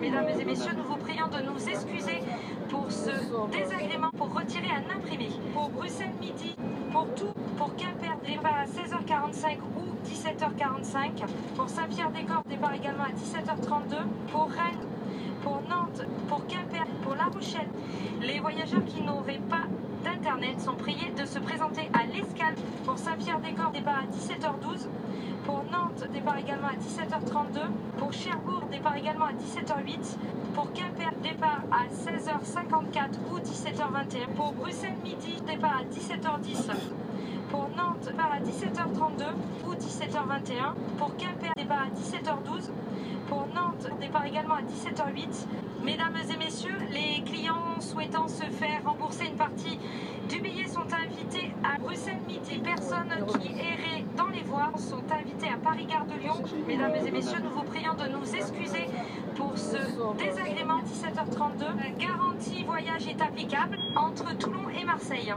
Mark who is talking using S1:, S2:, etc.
S1: Mesdames et messieurs, nous vous prions de nous excuser pour ce désagrément pour retirer un imprimé. Pour Bruxelles midi, pour tout, pour Quimper, départ à 16h45 ou 17h45. Pour Saint-Pierre-des-Corps, départ également à 17h32. Pour Rennes, pour Nantes, pour Quimper, pour La Rochelle. Les voyageurs qui n'auraient pas d'Internet sont priés de se présenter à l'escale. Pour Saint-Pierre-des-Corps, départ à 17h12. Départ également à 17h32. Pour Cherbourg, départ également à 17h08. Pour Quimper, départ à 16h54 ou 17h21. Pour Bruxelles midi, départ à 17h10. Pour Nantes, départ à 17h32 ou 17h21. Pour Quimper, départ à 17h12. Pour Nantes, départ également à 17h08. Mesdames et messieurs, les clients souhaitant se faire rembourser une partie du billet sont invités à Bruxelles Midi. Personnes qui erraient dans les voies sont Paris-Gare de Lyon. Mesdames et messieurs, nous vous prions de nous excuser pour ce désagrément à 17h32. Garantie voyage est applicable entre Toulon et Marseille.